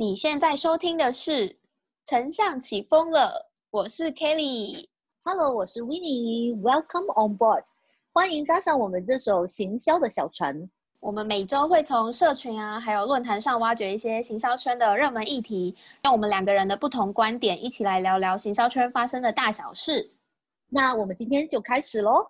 你现在收听的是《丞相起风了》，我是 Kelly。Hello，我是 Winnie，Welcome on board，欢迎搭上我们这艘行销的小船。我们每周会从社群啊，还有论坛上挖掘一些行销圈的热门议题，用我们两个人的不同观点，一起来聊聊行销圈发生的大小事。那我们今天就开始喽。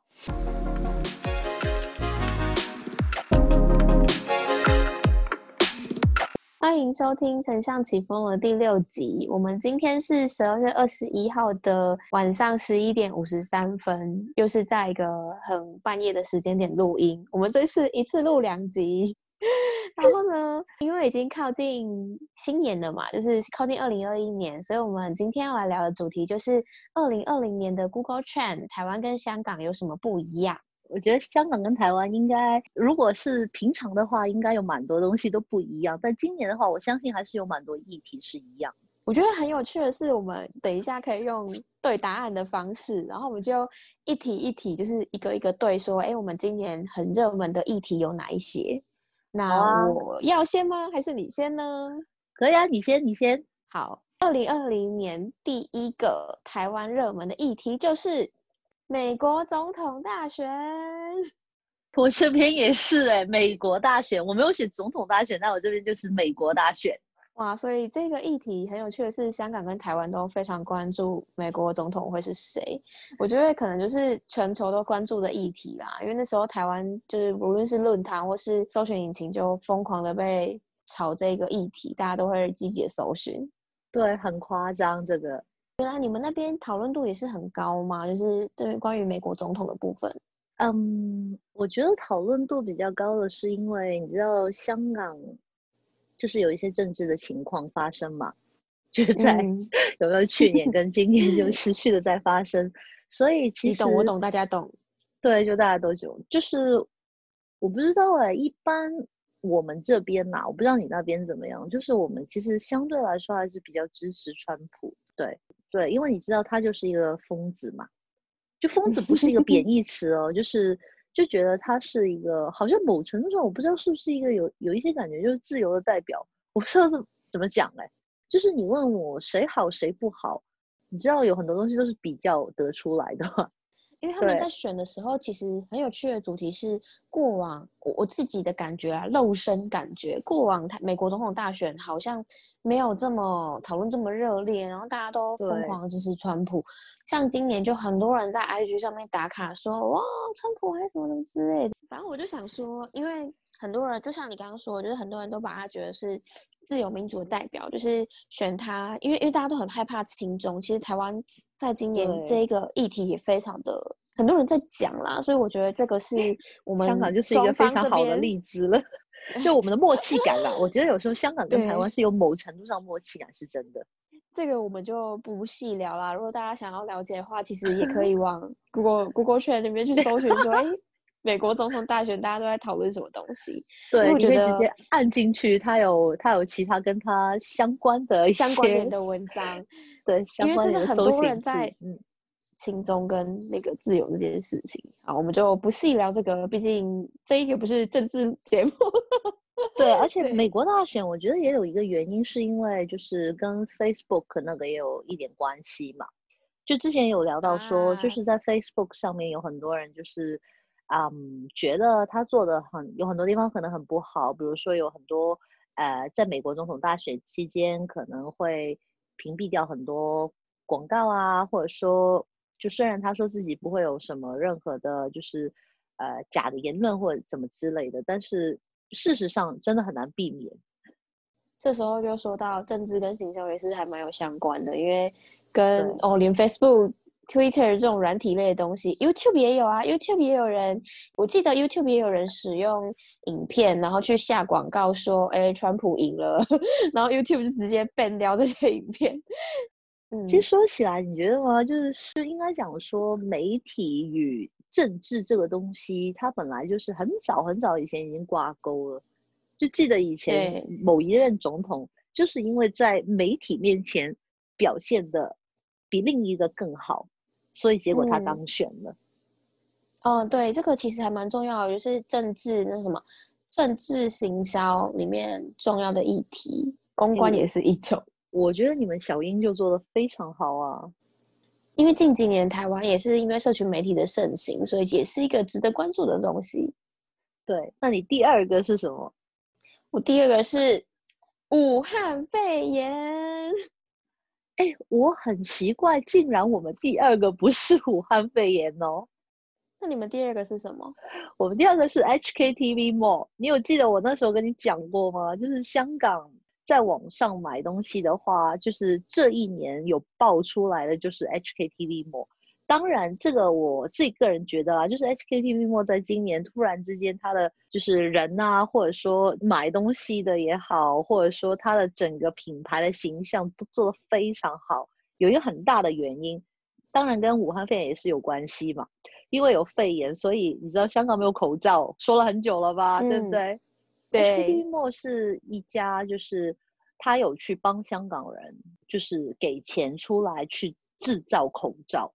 欢迎收听《丞相起风了》第六集。我们今天是十二月二十一号的晚上十一点五十三分，又是在一个很半夜的时间点录音。我们这次一次录两集。然后呢，因为已经靠近新年了嘛，就是靠近二零二一年，所以我们今天要来聊的主题就是二零二零年的 Google Trend，台湾跟香港有什么不一样？我觉得香港跟台湾应该，如果是平常的话，应该有蛮多东西都不一样。但今年的话，我相信还是有蛮多议题是一样。我觉得很有趣的是，我们等一下可以用对答案的方式，然后我们就一题一题，就是一个一个对说，哎，我们今年很热门的议题有哪一些？那我要先吗？还是你先呢？可以啊，你先，你先。好，二零二零年第一个台湾热门的议题就是美国总统大选。我这边也是哎、美国大选，我没有写总统大选，但我这边就是美国大选。哇，所以这个议题很有趣的是，香港跟台湾都非常关注美国总统会是谁。我觉得可能就是全球都关注的议题啦，因为那时候台湾就是无论是论坛或是搜寻引擎，就疯狂的被炒这个议题，大家都会积极的搜寻。对，很夸张这个。原来你们那边讨论度也是很高吗？就是对关于美国总统的部分。嗯，我觉得讨论度比较高的是因为你知道香港就是有一些政治的情况发生嘛，就是在、嗯 有没有去年跟今年就持续的在发生，所以其实你懂，我懂，大家懂。对，就大家都懂，就是我不知道哎、一般我们这边呐、我不知道你那边怎么样，就是我们其实相对来说还是比较支持川普，对对，因为你知道他就是一个疯子嘛，就 疯子不是一个贬义词哦，就是就觉得他是一个好像某程度上我不知道是不是一个有有一些感觉就是自由的代表，我不知道怎怎么讲哎、就是你问我谁好谁不好，你知道有很多东西都是比较得出来的嘛。因为他们在选的时候，其实很有趣的主题是过往我我自己的感觉啊，肉身感觉，过往他美国总统大选好像没有这么讨论这么热烈，然后大家都疯狂支持川普。像今年就很多人在 IG 上面打卡说哇，川普还是什么什么之类的。反正我就想说，因为很多人就像你刚刚说，就是很多人都把他觉得是自由民主的代表，就是选他，因为因为大家都很害怕亲中，其实台湾在今年对这个议题也非常的很多人在讲啦，所以我觉得这个是 我们香港就是一个非常好的例子了，就我们的默契感啦。我觉得有时候香港跟台对湾是有某程度上默契感是真的。这个我们就不细聊啦。如果大家想要了解的话，其实也可以 往 Google Google Trend 那边去搜寻说，哎，美国总统大选大家都在讨论什么东西，对，你我觉得可以直接按进去，它有它有其他跟它相关的一些相关的文章，对相因为真的很多人寻在字嗯，轻中跟那个自由这件事情。啊，我们就不细聊这个，毕竟这一个不是政治节目。对，而且美国大选，我觉得也有一个原因，是因为就是跟 Facebook 那个也有一点关系嘛。就之前有聊到说，就啊是在 Facebook 上面有很多人就是，嗯，觉得他做的很有很多地方可能很不好，比如说有很多呃，在美国总统大选期间可能会屏蔽掉很多广告啊，或者说，就虽然他说自己不会有什么任何的，就是呃假的言论或者怎么之类的，但是事实上真的很难避免。这时候就说到政治跟行销也是还蛮有相关的，因为跟对哦，连 Facebook、Twitter 这种软体类的东西，YouTube 也有啊，YouTube 也有人，我记得 YouTube 也有人使用影片，然后去下广告说，哎，川普赢了，然后 YouTube 就直接 ban 掉这些影片。嗯，其实说起来，你觉得吗？就是是应该讲说，媒体与政治这个东西，它本来就是很早很早以前已经挂钩了。就记得以前某一任总统，就是因为在媒体面前表现的比另一个更好，所以结果他嗯当选了。哦，对，这个其实还蛮重要的，就是政治那什么政治行销里面重要的议题。公关也是一种。我觉得你们小英就做的非常好啊，因为近几年台湾也是因为社群媒体的盛行，所以也是一个值得关注的东西。对，那你第二个是什么？我第二个是武汉肺炎。哎，我很奇怪，竟然我们第二个不是武汉肺炎哦。那你们第二个是什么？我们第二个是 HKTV Mall。你有记得我那时候跟你讲过吗？就是香港在网上买东西的话，就是这一年有爆出来的就是 HKTV Mall。当然，这个我自己个人觉得啊，就是 HKTV Mall 在今年突然之间，它的就是人啊，或者说买东西的也好，或者说它的整个品牌的形象都做得非常好。有一个很大的原因，当然跟武汉肺炎也是有关系嘛。因为有肺炎，所以你知道香港没有口罩，说了很久了吧，对不对？对。HKTV Mall 是一家，就是他有去帮香港人，就是给钱出来去制造口罩。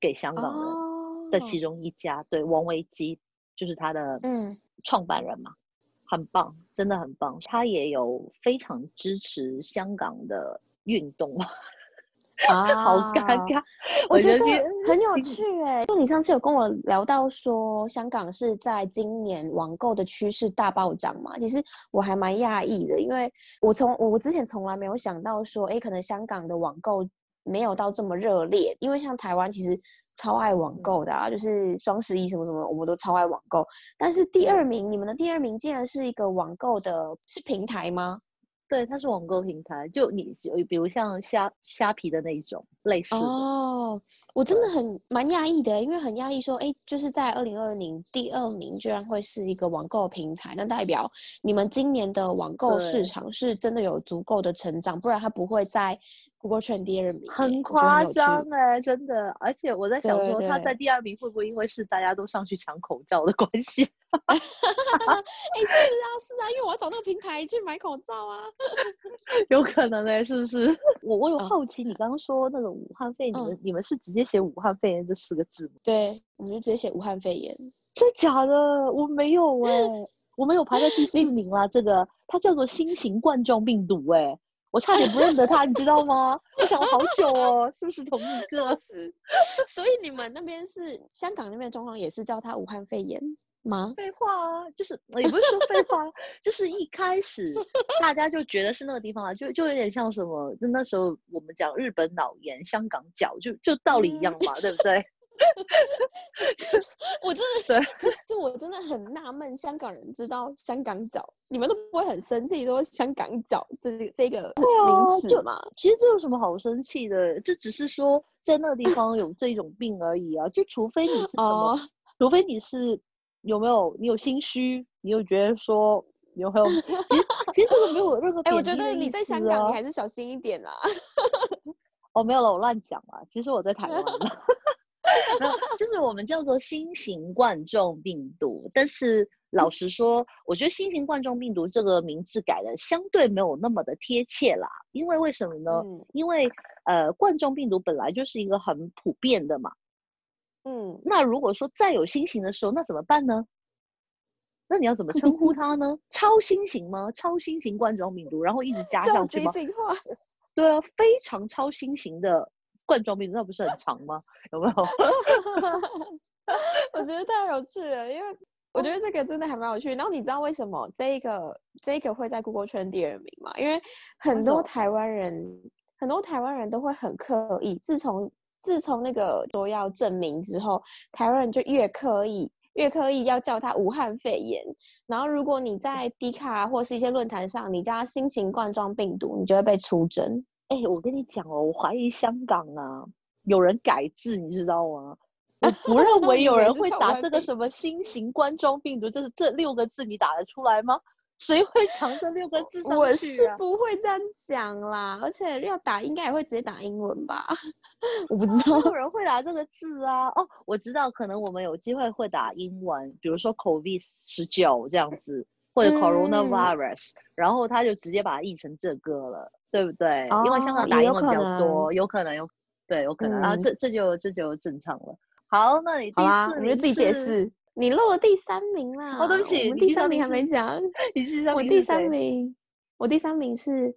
给香港人的其中一家，对王维基就是他的嗯创办人嘛，很棒，真的很棒。他也有非常支持香港的运动啊，好尴尬。我觉得很有趣哎。就你上次有跟我聊到说，香港是在今年网购的趋势大暴涨嘛？其实我还蛮讶异的，因为我从我之前从来没有想到说，哎，可能香港的网购。没有到这么热烈，因为像台湾其实超爱网购的啊，就是双十一什么什么，我们都超爱网购。但是第二名，你们的第二名竟然是一个网购的，是平台吗？对，它是网购平台，就你比如像虾虾皮的那一种类似。哦，我真的很蛮压抑的，因为很压抑，说哎，就是在二零二零第二名居然会是一个网购平台，那代表你们今年的网购市场是真的有足够的成长，不然它不会在。不过全第二名，很夸张哎，真的。而且我在想说，他在第二名会不会因为是大家都上去抢口罩的关系？哎，是啊，是啊，因为我要找那个平台去买口罩啊。有可能哎，是不是？我我有好奇，你刚刚说那个武汉肺炎，你们你们是直接写武汉肺炎这四个字吗？对，我们就直接写武汉肺炎。真假的？我没有哎，我们有排在第四名啦。这个它叫做新型冠状病毒哎。我差点不认得他，你知道吗？我想了好久哦，是不是同一个？所以你们那边是香港那边的状况，也是叫他武汉肺炎吗？废话啊，就是也不是说废话，就是一开始大家就觉得是那个地方啊，就就有点像什么，就那时候我们讲日本脑炎、香港脚，就就道理一样嘛，对不对？我真的，这这我真的很纳闷，香港人知道香港脚，你们都不会很生气，说香港脚这这个名词吗？其实这有什么好生气的？这只是说在那个地方有这种病而已啊！就除非你是什么，除非你是有没有你有心虚，你有觉得说有没有？其实其实这个没有任何。哎，我觉得你在香港，你还是小心一点啦。哦，没有了，我乱讲了。其实我在台湾。就是我们叫做新型冠状病毒，但是 老实说，我觉得新型冠状病毒这个名字改的相对没有那么的贴切啦。因为为什么呢？因为呃，冠状病毒本来就是一个很普遍的嘛。嗯，那如果说再有新型的时候，那怎么办呢？那你要怎么称呼它呢？超新型吗？超新型冠状病毒，然后一直加上去吗？对啊，非常超新型的。冠状病毒那不是很长吗？有没有？我觉得太有趣了，因为我觉得这个真的还蛮有趣。然后你知道为什么这一个这一个会在 Google 圈第二名吗？因为很多台湾人，很多台湾人都会很刻意。自从自从那个都要证明之后，台湾人就越刻意，越刻意要叫它武汉肺炎。然后如果你在 D 卡或是一些论坛上，你叫新型冠状病毒，你就会被出征。哎，我跟你讲哦，我怀疑香港啊有人改字，你知道吗？我不认 为有人会打这个什么新型冠状病毒，就是这六个字，你打得出来吗？谁会藏这六个字上去？我是不会这样讲啦，而且要打应该也会直接打英文吧？我不知 道，有人会打这个字啊？哦，我知道，可能我们有机会会打英文，比如说 COVID 十九这样子，或者 Coronavirus，然后他就直接把它译成这个了。对不对？因为香港打英文比较多，有可能有，对，有可能。然后这这就这就正常了。好，那你第四名，你就自己解释。你漏了第三名啦！哦，对不起，我们第三名还没讲。你第三名，我第三名，我第三名是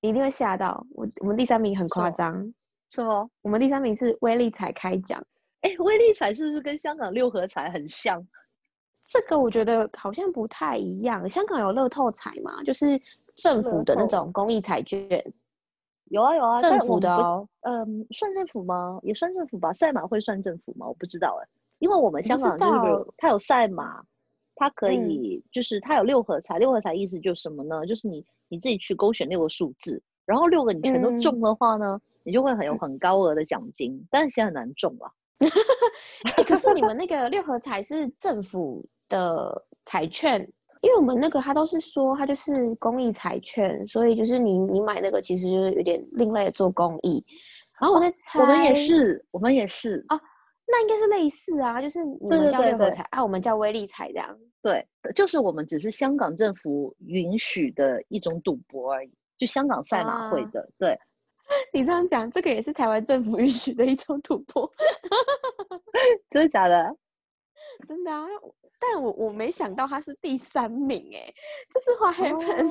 你一定会吓到我。我们第三名很夸张，是吗？我们第三名是威力彩开奖，哎，威力彩是不是跟香港六合彩很像？这个我觉得好像不太一样。香港有乐透彩嘛，就是政府的那种公益彩券，有啊有啊，政府的哦。嗯，算政府吗？也算政府吧。赛马会算政府吗？我不知道哎、因为我们香港就是比如它有赛马，它可嗯以、就是它有六合彩，六合彩意思就是什么呢？就是你你自己去勾选六个数字，然后六个你全都嗯中的话呢，你就会很有很高额的奖金，但是现在很难中啊。欸可是你们那个六合彩是政府的彩券，因为我们那个他都是说他就是公益彩券，所以就是你你买那个其实就是有点另类的做公益。然后我在猜，我们也，是，我们也是啊，那应该是类似啊，就是你对们叫六合彩，啊，我们叫威力彩这样。对，就是我们只是香港政府允许的一种赌博而已，就香港赛马会啊的，对。你这样讲，这个也是台湾政府允许的一种赌博，真的假的？真的啊。但我我没想到他是第三名哎、这是花海盆、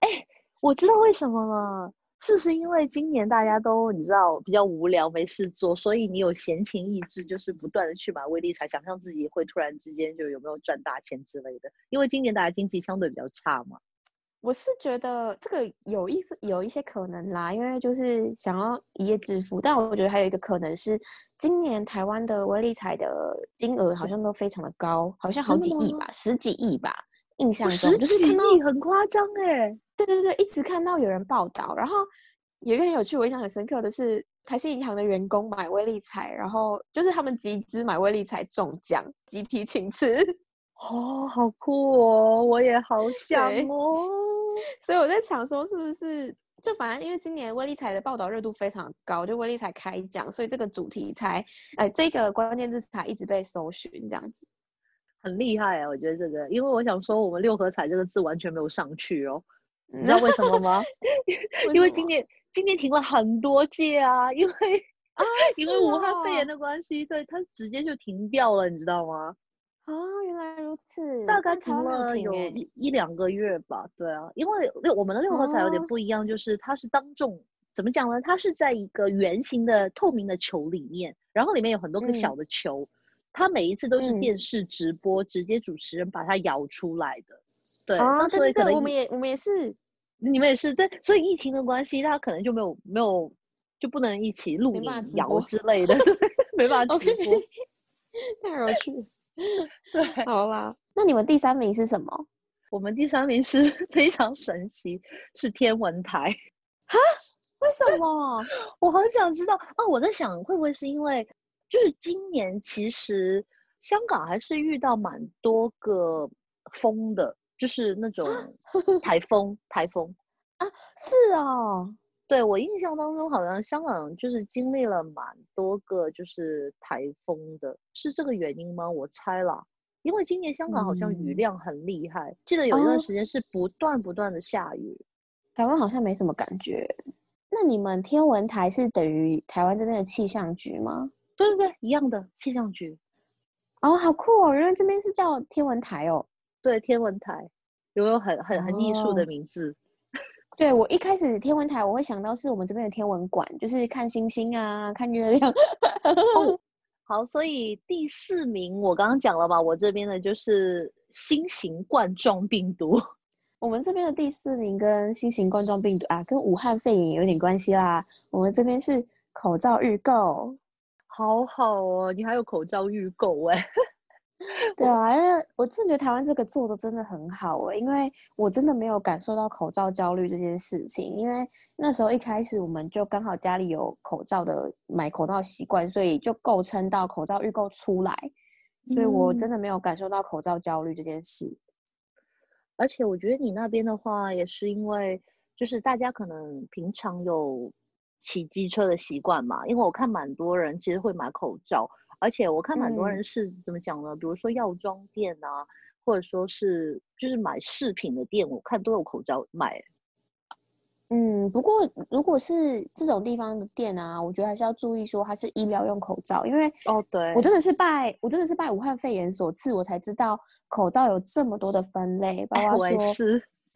哎、我知道为什么了，是不是因为今年大家都你知道比较无聊没事做，所以你有闲情逸致，就是不断的去买威力彩，想象自己会突然之间就有没有赚大钱之类的。因为今年大家经济相对比较差嘛。我是觉得这个有一丝有一些可能啦，因为就是想要一夜致富，但我觉得还有一个可能是，今年台湾的威力彩的金额好像都非常的高，好像好几亿吧，十几亿吧，印象哦中就是看到，亿很夸张哎。对对对，一直看到有人报道，然后有一个很有趣，我印象很深刻的是，台新银行的员工买微利彩，然后就是他们集资买微利彩中奖，集体请辞。哦，好酷哦，我也好 想哦。所以我在想说，是不是就反正因为今年威力彩的报道热度非常高，就威力彩开奖，所以这个主题才，呃，这个关键字才一直被搜寻这样子。很厉害啊，我觉得这个，因为我想说，我们六合彩这个字完全没有上去哦，嗯你知道为什么吗？因为今年今年停了很多届啊，因为啊，因为武汉肺炎哦的关系，对它直接就停掉了，你知道吗？啊，原来如此，大概停了有一一两个月吧，对啊，因为六我们的六合彩有点哦不一样，就是它是当众怎么讲呢？它是在一个圆形的透明的球里面，然后里面有很多个小嗯的球，它每一次都是嗯电视直播，直接主持人把它摇出来的。对，所以可能我们也我们也是，你们也是对，所以疫情的关系，他可能就没有没有就不能一起录影摇之类的，没办法直播。太有趣了。对，好啦，那你们第三名是什么？我们第三名是 非常神奇，是天文台。哈为什么？我好想知道啊！我在想，会不会是因为就是今年其实香港还是遇到蛮多个风的，就是那种台风，台风啊。是哦，对我印象当中，好像香港就是经历了蛮多个就是台风的，是这个原因吗？我猜啦，因为今年香港好像雨嗯量很厉害，记得有一段哦时间是不断不断的下雨。台湾好像没什么感觉。那你们天文台是等于台湾这边的气象局吗？对对对，一样的气象局，哦，好酷哦！原来这边是叫天文台哦。对天文台，有没有很很很艺术的哦名字？对我一开始天文台我会想到是我们这边的天文馆，就是看星星啊，看月亮。哦，好，所以第四名我刚刚讲了吧，我这边的就是新型冠状病毒。我们这边的第四名跟新型冠状病毒啊，跟武汉肺炎有点关系啦。我们这边是口罩预购，好好哦，你还有口罩预购哎，对啊，因为我真的觉得台湾这个做的真的很好诶，因为我真的没有感受到口罩焦虑这件事情，因为那时候一开始我们就刚好家里有口罩的买口罩习惯，所以就构成到口罩预购出来，所以我嗯真的没有感受到口罩焦虑这件事。而且我觉得你那边的话，也是因为就是大家可能平常有骑机车的习惯嘛，因为我看蛮多人其实会买口罩，而且我看蛮多嗯人是怎么讲呢？比如说药妆店啊，或者说是就是买饰品的店，我看都有口罩卖。嗯，不过如果是这种地方的店啊，我觉得还是要注意说它是医疗用口罩，因为哦，对我真的是拜我真的是拜武汉肺炎所赐，我才知道口罩有这么多的分类，包哎，括是。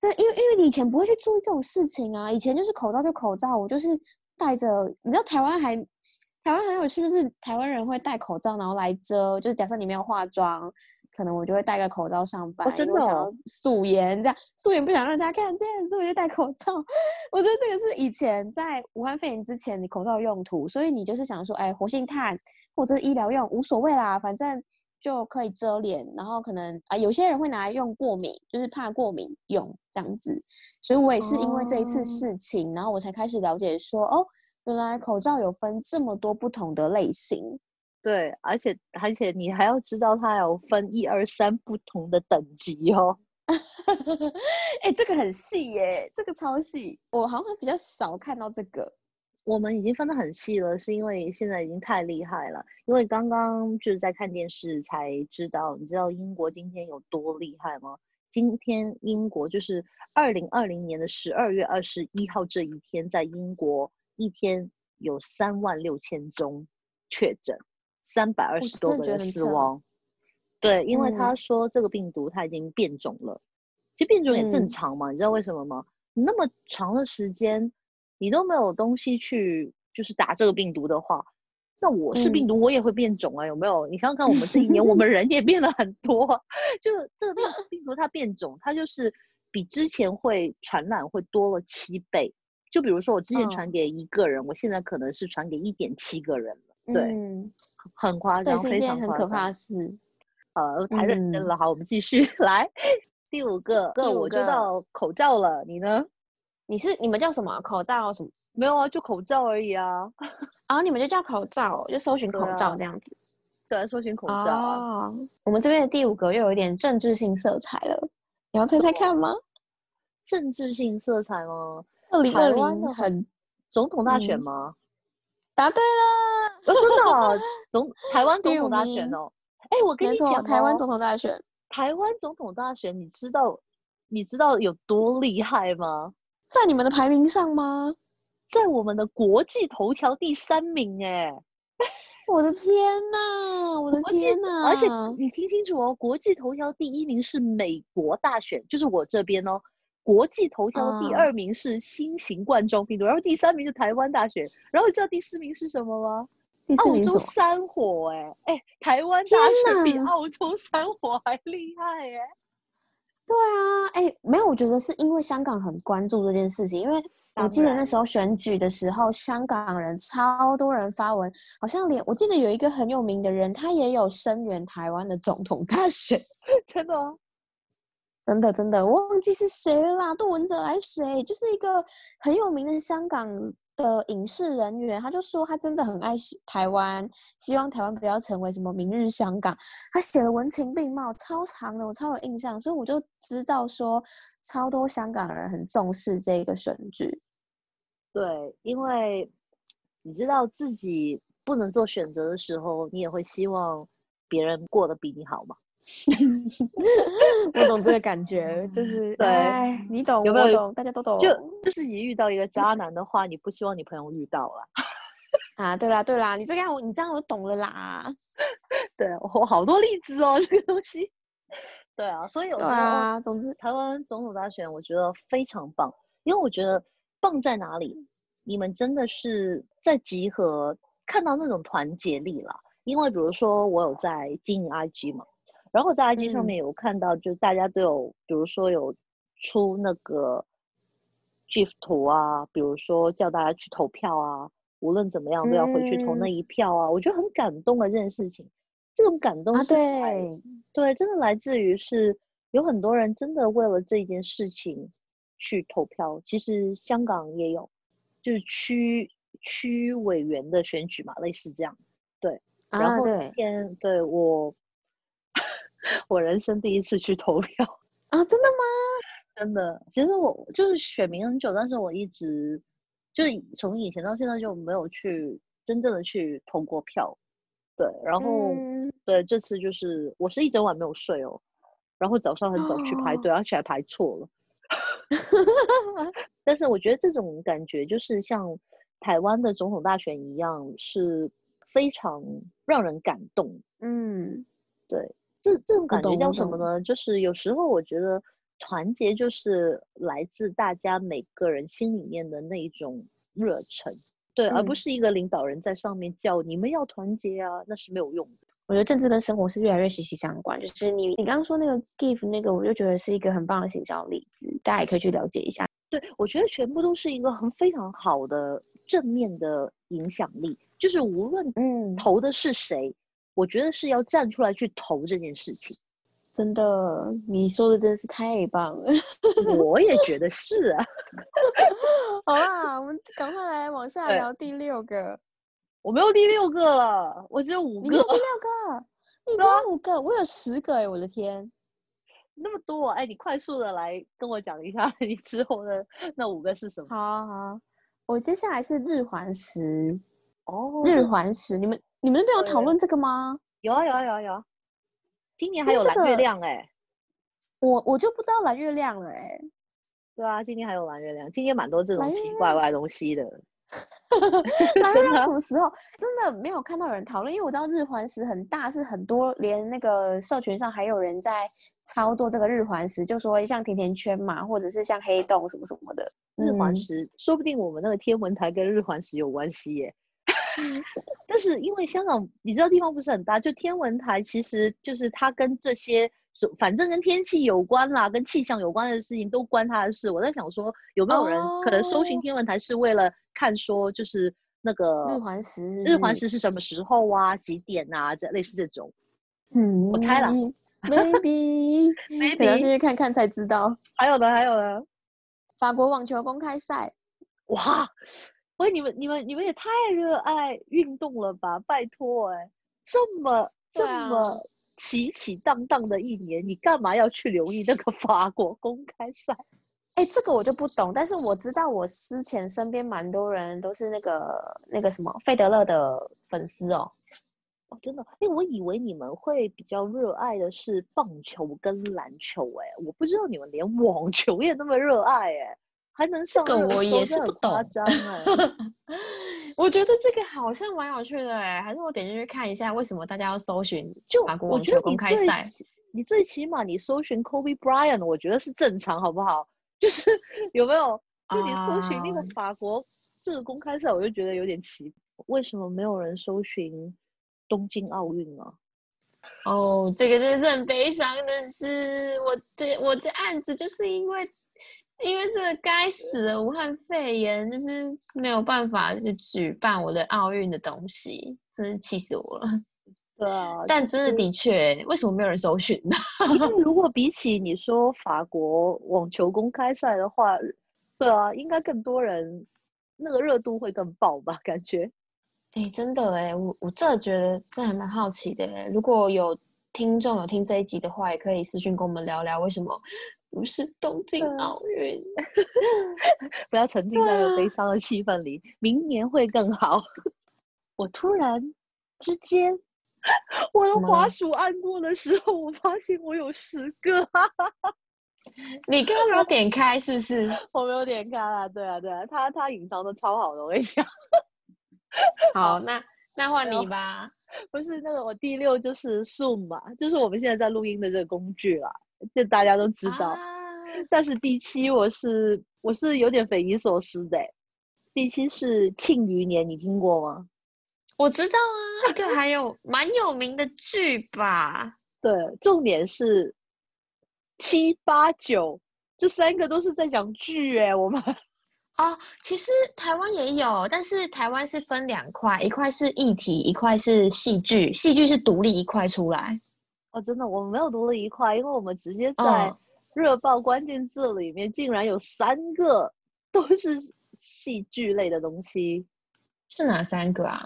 对，因为因为你以前不会去注意这种事情啊，以前就是口罩就口罩，我就是戴着。你知道台湾还台湾很有趣，就是台湾人会戴口罩，然后来遮，就是假设你没有化妆，可能我就会戴个口罩上班，真的想要素颜这样，素颜不想让大家看见，所以就戴口罩。我觉得这个是以前在武汉肺炎之前，你口罩用途，所以你就是想说，哎，活性炭或者是医疗用无所谓啦，反正。就可以遮脸，然后可能啊，有些人会拿来用过敏，就是怕过敏用这样子。所以我也是因为这一次事情，然后我才开始了解说，哦，原来口罩有分这么多不同的类型。对，而且而且你还要知道它有分一二三不同的等级哦。哎，这个很细耶，这个超细，我好像比较少看到这个。我们已经分得很细了，是因为现在已经太厉害了。因为刚刚就是在看电视才知道，你知道英国今天有多厉害吗？今天英国就是二零二零年的十二月二十一号这一天，在英国一天有三万六千宗确诊，三百二十多个人死亡。对，因为他说这个病毒它已经变种了，其实变种也正常嘛，你知道为什么吗？那么长的时间。你都没有东西去，就是打这个病毒的话，那我是病毒，我也会变种啊，有没有？你想想看，我们这一年，我们人也变了很多，就是这个病病毒它变种，它就是比之前会传染会多了七倍。就比如说我之前传给一个人，我现在可能是传给一点七个人了，对，很夸张，非常可怕的事。呃，太认真了，好，我们继续 来第五个，个我知道口罩了，你呢？你是你们叫什么口罩什么？没有啊，就口罩而已啊。啊，你们就叫口罩，就搜寻口罩这样子。对，搜寻口罩。啊，我们这边的第五个又有一点政治性色彩了，你要猜猜看吗？政治性色彩吗？二零二零很总统大选吗？答对了，真的 总台湾总统大选哦。哎，我跟你讲，台湾总统大选，台湾总统大选，你知道你知道有多厉害吗？在你们的排名上吗？在我们的国际头条第三名哎！我的天呐，我的 天呐！而且你听清楚哦，国际头条第一名是美国大选，就是我这边哦。国际头条第二名是新型冠状病毒，然后第三名是台湾大学，然后你知道第四名是什么吗？澳洲山火哎哎，台湾大学比澳洲山火还厉害哎！对啊，哎，没有，我觉得是因为香港很关注这件事情，因为我记得那时候选举的时候，香港人超多人发文，好像连我记得有一个很有名的人，他也有声援台湾的总统大选，真的，真的，真的，我忘记是谁了啦，杜文泽还是谁，就是一个很有名的香港。的影视人员，他就说他真的很爱台湾，希望台湾不要成为什么明日香港。他写了文情并茂，超长的，我超有印象，所以我就知道说超多香港人很重视这个选举。对，因为你知道自己不能做选择的时候，你也会希望别人过得比你好嘛。我懂这个感觉，就是对，你懂，有没有懂？大家都懂。就就是你遇到一个渣男的话，你不希望你朋友遇到了。啊，对啦，对啦，你这样我，你这样我懂了啦。对我好多例子哦，这个东西。对啊，所以我觉得，总之台湾总统大选，我觉得非常棒，因为我觉得棒在哪里？你们真的是在集合，看到那种团结力了。因为比如说，我有在经营 IG 嘛。然后在 IG 上面有看到，就大家都有，比如说有出那个 GIF 图啊，比如说叫大家去投票啊，无论怎么样都要回去投那一票啊，我觉得很感动的这件事情。这种感动是，对对，真的来自于是有很多人真的为了这件事情去投票。其实香港也有，就是区区委员的选举嘛，类似这样。对，然后天对我。我人生第一次去投票啊！真的吗？真的。其实我就是选民很久，但是我一直就是从以前到现在就没有去真正的去投过票。对，然后对这次就是我是一整晚没有睡哦，然后早上很早去排队，而且还排错了。但是我觉得这种感觉就是像台湾的总统大选一样，是非常让人感动。嗯，对。这这种感觉叫什么呢？就是有时候我觉得团结就是来自大家每个人心里面的那一种热忱，对，而不嗯是一个领导人在上面叫你们要团结啊，那是没有用的。我觉得政治跟生活是越来越息息相关。就是你你刚刚说那个 give 那个，我就觉得是一个很棒的行销例子，大家也可以去了解一下。对，我觉得全部都是一个很非常好的正面的影响力，就是无论嗯，投的是谁，我觉得是要站出来去投这件事情。真的，你说的真是太棒了。我也觉得是啊，好啦，我们赶快来往下聊第六个。我没有第六个了，我只有五个你没有，第六个，你只有五个，我有十个哎，我的天！那么多，哎，你快速的来跟我讲一下你之后的那五个是什么？好啊，我接下来是日环食，哦，日环食，你们你们没有讨对论这个吗？有啊有啊有啊有啊，今年还有蓝月亮哎、我我就不知道蓝月亮了哎，对啊，今年还有蓝月亮，今年蛮多这种奇怪怪的东西的 蓝月亮什么时候？真的没有看到有人讨论，因为我知道日环食很大，是很多连那个社群上还有人在操作这个日环食，就说像甜甜圈嘛，或者是像黑洞什么什么的。日环嗯食，说不定我们那个天文台跟日环食有关系耶。但是因为香港，你知道地方不是很大，就天文台其实就是它跟这些反正跟天气有关啦，跟气象有关的事情都关它的事。我在想说，有没有人可能搜寻哦天文台是为了看说，就是那个日环食日环是食是什么时候啊，几点啊，这类似这种。嗯，我猜了，maybe maybe 进去看看才知道。还有呢，还有呢，法国网球公开赛，哇，喂，你们你们你们也太热爱运动了吧！拜托，哎，这么这么起起荡荡的一年，你干嘛要去留意那个 法国公开赛？哎，这个我就不懂，但是我知道我之前身边蛮多人都是那个那个什么费德勒的粉丝哦。哦，真的，哎，我以为你们会比较热爱的是棒球跟篮球，哎，我不知道你们连网球也那么热爱，哎，还能上个我也是不懂。我觉得这个好像蛮有趣的哎，还是我点进去看一下，为什么大家要搜寻就法国我觉得你网球公开最赛？你最起码你搜寻 Kobe Bryant，我觉得是正常，好不好？就是有没有？就你搜寻那个啊法国这个公开赛，我就觉得有点奇，为什么没有人搜寻东京奥运呢？哦，这个真的是很悲伤的事。我的我的案子就是因为因为这个该死的武汉肺炎，就是没有办法去举办我的奥运的东西，真是气死我了。对啊，但真的的确，为什么没有人搜寻呢？因为如果比起你说法国网球公开赛的话，对啊，应该更多人，那个热度会更爆吧？感觉。哎、真的哎，我我真的觉得这还蛮好奇的哎。如果有听众有听这一集的话，也可以私讯跟我们聊聊，为什么不是东京奥运？不要沉浸在那个对啊悲伤的气氛里，明年会更好。我突然之间，我的滑鼠按过的时候，我发现我有十个，你刚刚没有点开是不是？我没有点开啊。对啊，对啊，他他隐藏的超好的，我跟你讲，好，那那换你吧。不是那个我第六就是 Zoom 嘛，就是我们现在在录音的这个工具啦，就大家都知道。啊但是第七我是我是有点匪夷所思的欸，第七是庆余年，你听过吗？我知道啊，那个还有蛮有名的剧吧。对，重点是七八九这三个都是在讲剧哎，我们 哦，其实台湾也有，但是台湾是分两块，一块是议题，一块是戏剧。戏剧是独立一块出来。哦真的我们没有读了一块，因为我们直接在嗯热报关键字里面竟然有三个都是戏剧类的东西。是哪三个啊？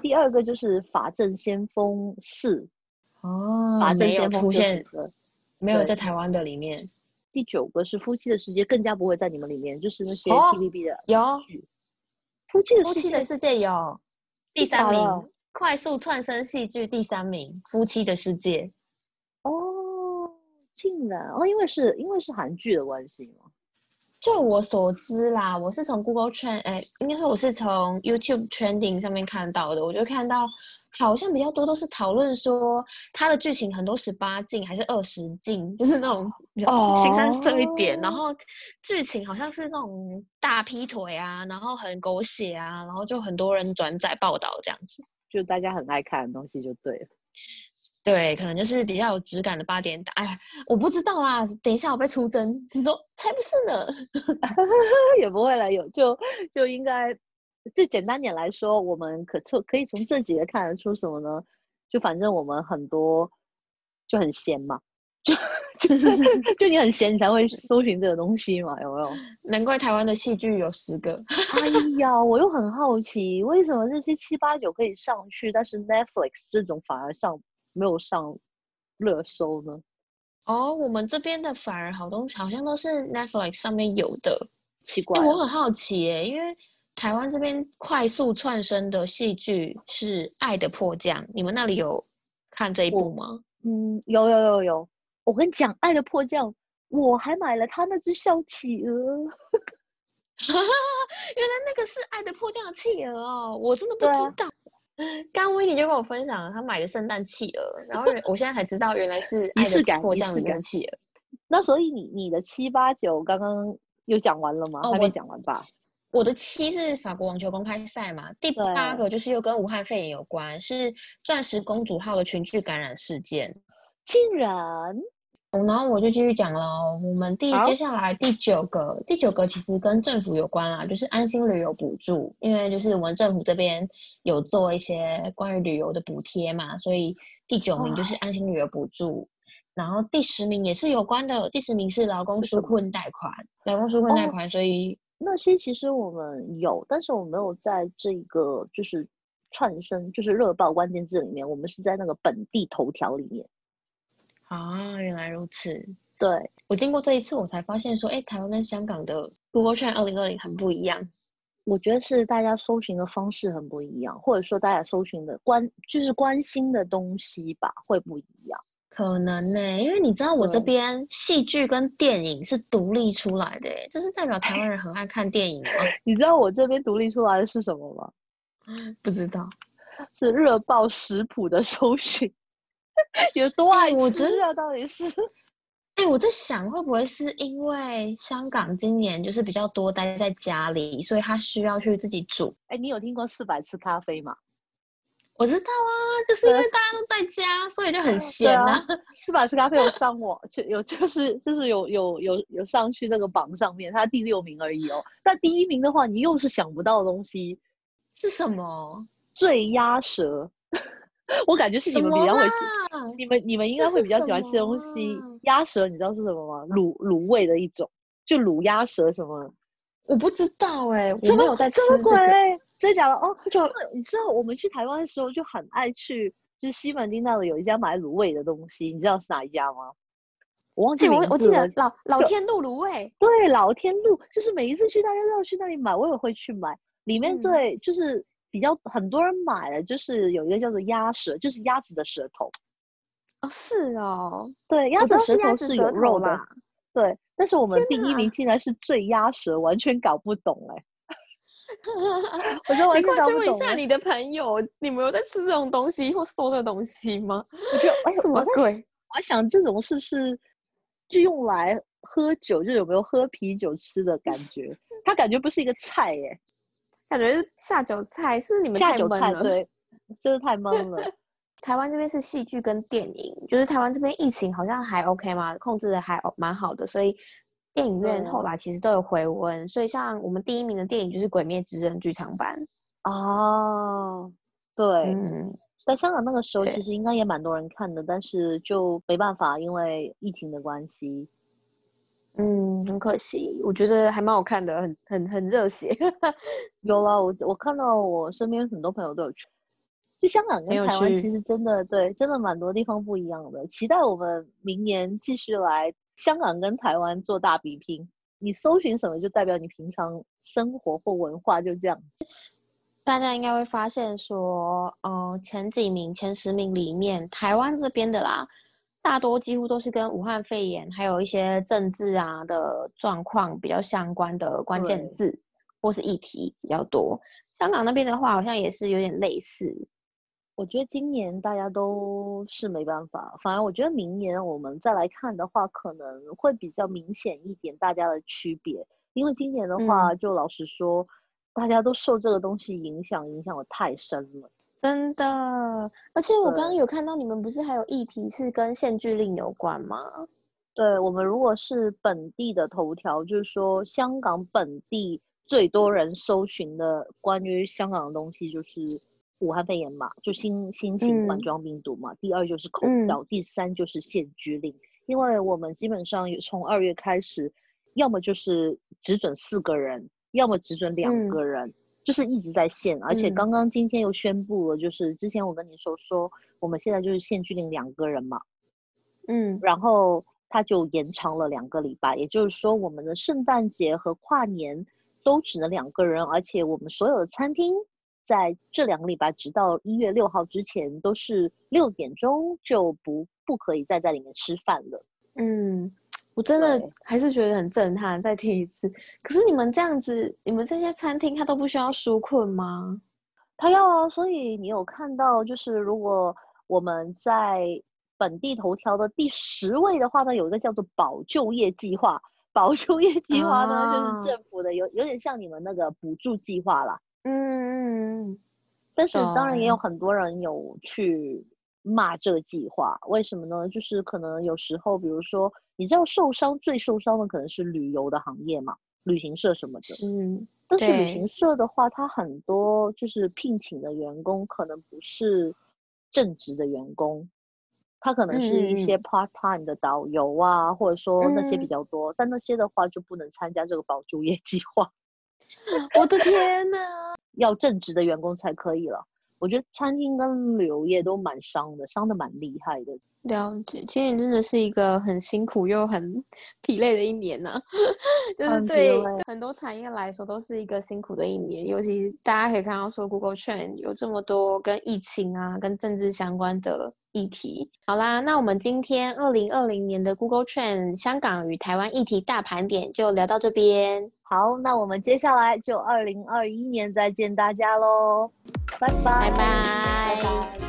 第二个就是《法证先锋四》，哦法证没有出现，个没有在台湾的里面。第九个是《夫妻的世界》，更加不会在你们里面，就是那些哦 TVB 的有。夫妻的夫世界妻的世界有第三名的，快速窜升戏剧第三名，夫妻的世界。哦，竟然哦，因为是因为是韩剧的关系吗？就我所知啦，我是从 Google Trend，哎，应该说我是从 YouTube Trending 上面看到的。我就看到好像比较多都是讨论说它的剧情很多十八禁还是二十禁，就是那种比较新三色一点。然后剧情好像是那种大劈腿啊，然后很狗血啊，然后就很多人转载报道这样子，就大家很爱看的东西就对了。对，可能就是比较有质感的八点档。哎呀，我不知道啦，等一下我被出征，是说才不是呢，也不会了，有就就应该，最简单点来说，我们可从可以从这几个看得出什么呢？就反正我们很多就很闲嘛，就就 是就你很闲，你才会搜寻这个东西嘛，有没有？难怪台湾的戏剧有十个。哎呀，我又很好奇，为什么这些七八九可以上去，但是 Netflix 这种反而上？没有上热搜呢？哦，我们这边的反而好东西好像都是 Netflix 上面有的，奇怪。我很好奇耶，因为台湾这边快速窜升的戏剧是《爱的迫降》，你们那里有看这一部吗？嗯，有有有有。我跟你讲，《爱的迫降》，我还买了他那只小企鹅。原来那个是《爱的迫降》的企鹅哦，我真的不知道。刚威尼就跟我分享了他买的圣诞企鹅，然后我现在才知道原来是仪式感，迫降的企鹅。那所以你你的七八九刚刚又讲完了吗？还没讲完吧？我的七是法国网球公开赛嘛，第八个就是又跟武汉肺炎有关，是钻石公主号的群聚感染事件，竟然。然后我就继续讲了，我们第接下来第九个，第九个其实跟政府有关啦，就是安心旅游补助，因为就是我们政府这边有做一些关于旅游的补贴嘛，所以第九名就是安心旅游补助。然后第十名也是有关的，第十名是劳工纾困贷款，劳工纾困贷款，所以那些其实我们有，但是我没有在这个就是串升，就是热报关键字里面，我们是在那个本地头条里面。啊，原来如此。对我经过这一次，我才发现说，哎，台湾跟香港的 Google Trend 二零二零很不一样。我觉得是大家搜寻的方式很不一样，或者说大家搜寻的关就是关心的东西吧，会不一样。可能呢，因为你知道我这边戏剧跟电影是独立出来的，就是代表台湾人很爱看电影吗？你知道我这边独立出来的是什么吗？不知道，是热爆食谱的搜寻。有多爱吃啊？到底是？哎，我在想，会不会是因为香港今年就是比较多待在家里，所以他需要去自己煮？哎，你有听过四百次咖啡吗？我知道啊，就是因为大家都在家，所以就很闲啊。四百次咖啡有上网，就有就是就是有有有有上去那个榜上面，它第六名而已哦。但第一名的话，你又是想不到的东西是什么？醉鸭舌。我感觉是你们比较会吃，你们你们应该会比较喜欢吃东西。鸭舌你知道是什么吗？卤卤味的一种，就卤鸭舌什么？我不知道哎，我没有在吃这个。真的假的？哦，就你知道我们去台湾的时候就很爱去，就是西门町那里有一家买卤味的东西，你知道是哪一家吗？我忘记名字。我记得老老天路卤味。对，老天路就是每一次去大家都要去那里买，我也会去买。里面最就是。比较很多人买了，就是有一个叫做鸭舌，就是鸭子的舌头。哦，是哦，对，鸭子舌头是有肉的。对，但是我们第一名竟然是醉鸭舌，完全搞不懂哎。我就完全搞不懂。问一下你的朋友，你们有在吃这种东西或搜的东西吗？我觉得哎，什么鬼？我想这种是不是就用来喝酒？就有没有喝啤酒吃的感觉？它感觉不是一个菜哎。感觉是下酒菜，是不是你们太闷了？对，就是太闷了。台湾这边是戏剧跟电影，就是台湾这边疫情好像还 OK 嘛，控制的还蛮好的，所以电影院后来其实都有回温。所以像我们第一名的电影就是《鬼灭之刃》剧场版。哦，对，在香港那个时候其实应该也蛮多人看的，但是就没办法，因为疫情的关系。嗯，很可惜，我觉得还蛮好看的，很很很热血。有了，我我看到我身边很多朋友都有去，就香港跟台湾其实真的对，真的蛮多地方不一样的。期待我们明年继续来香港跟台湾做大比拼。你搜寻什么，就代表你平常生活或文化就这样。大家应该会发现说，呃，前几名、前十名里面，台湾这边的啦。大多几乎都是跟武汉肺炎还有一些政治啊的状况比较相关的关键字或是议题比较多。香港那边的话，好像也是有点类似。我觉得今年大家都是没办法，反而我觉得明年我们再来看的话，可能会比较明显一点大家的区别。因为今年的话，就老实说，大家都受这个东西影响，影响的太深了。真的，而且我刚刚有看到你们不是还有议题是跟限聚令有关吗？对我们如果是本地的头条，就是说香港本地最多人搜寻的关于香港的东西，就是武汉肺炎嘛，就新新型冠状病毒嘛。第二就是口罩，第三就是限聚令。因为我们基本上从二月开始，要么就是只准四个人，要么只准两个人。就是一直在限，而且刚刚今天又宣布了，就是之前我跟你说说，我们现在就是限聚令两个人嘛，嗯，然后他就延长了两个礼拜，也就是说我们的圣诞节和跨年都只能两个人，而且我们所有的餐厅在这两个礼拜直到一月六号之前都是六点钟就不不可以再在里面吃饭了，嗯。我真的还是觉得很震撼，再听一次。可是你们这样子，你们这些餐厅它都不需要纾困吗？他要啊，所以你有看到，就是如果我们在本地头条的第十位的话呢，有一个叫做保就业计划。保就业计划呢，就是政府的，有有点像你们那个补助计划啦。嗯嗯嗯。但是当然也有很多人有去。骂这个计划，为什么呢？就是可能有时候，比如说，你知道受伤最受伤的可能是旅游的行业嘛，旅行社什么的。嗯。但是旅行社的话，它很多就是聘请的员工可能不是正职的员工，他可能是一些 part time 的导游啊，或者说那些比较多，但那些的话就不能参加这个保就业计划。我的天呐，要正职的员工才可以了。我觉得餐厅跟旅游业都蛮伤的，伤的蛮厉害的。了解，今年真的是一个很辛苦又很疲累的一年呢。就是对很多产业来说都是一个辛苦的一年，尤其大家可以看到说，Google Trend 有这么多跟疫情啊、跟政治相关的议题。好啦，那我们今天二零二零年的 Google Trend 香港与台湾议题大盘点就聊到这边。好，那我们接下来就二零二一年再见大家喽。拜拜拜拜。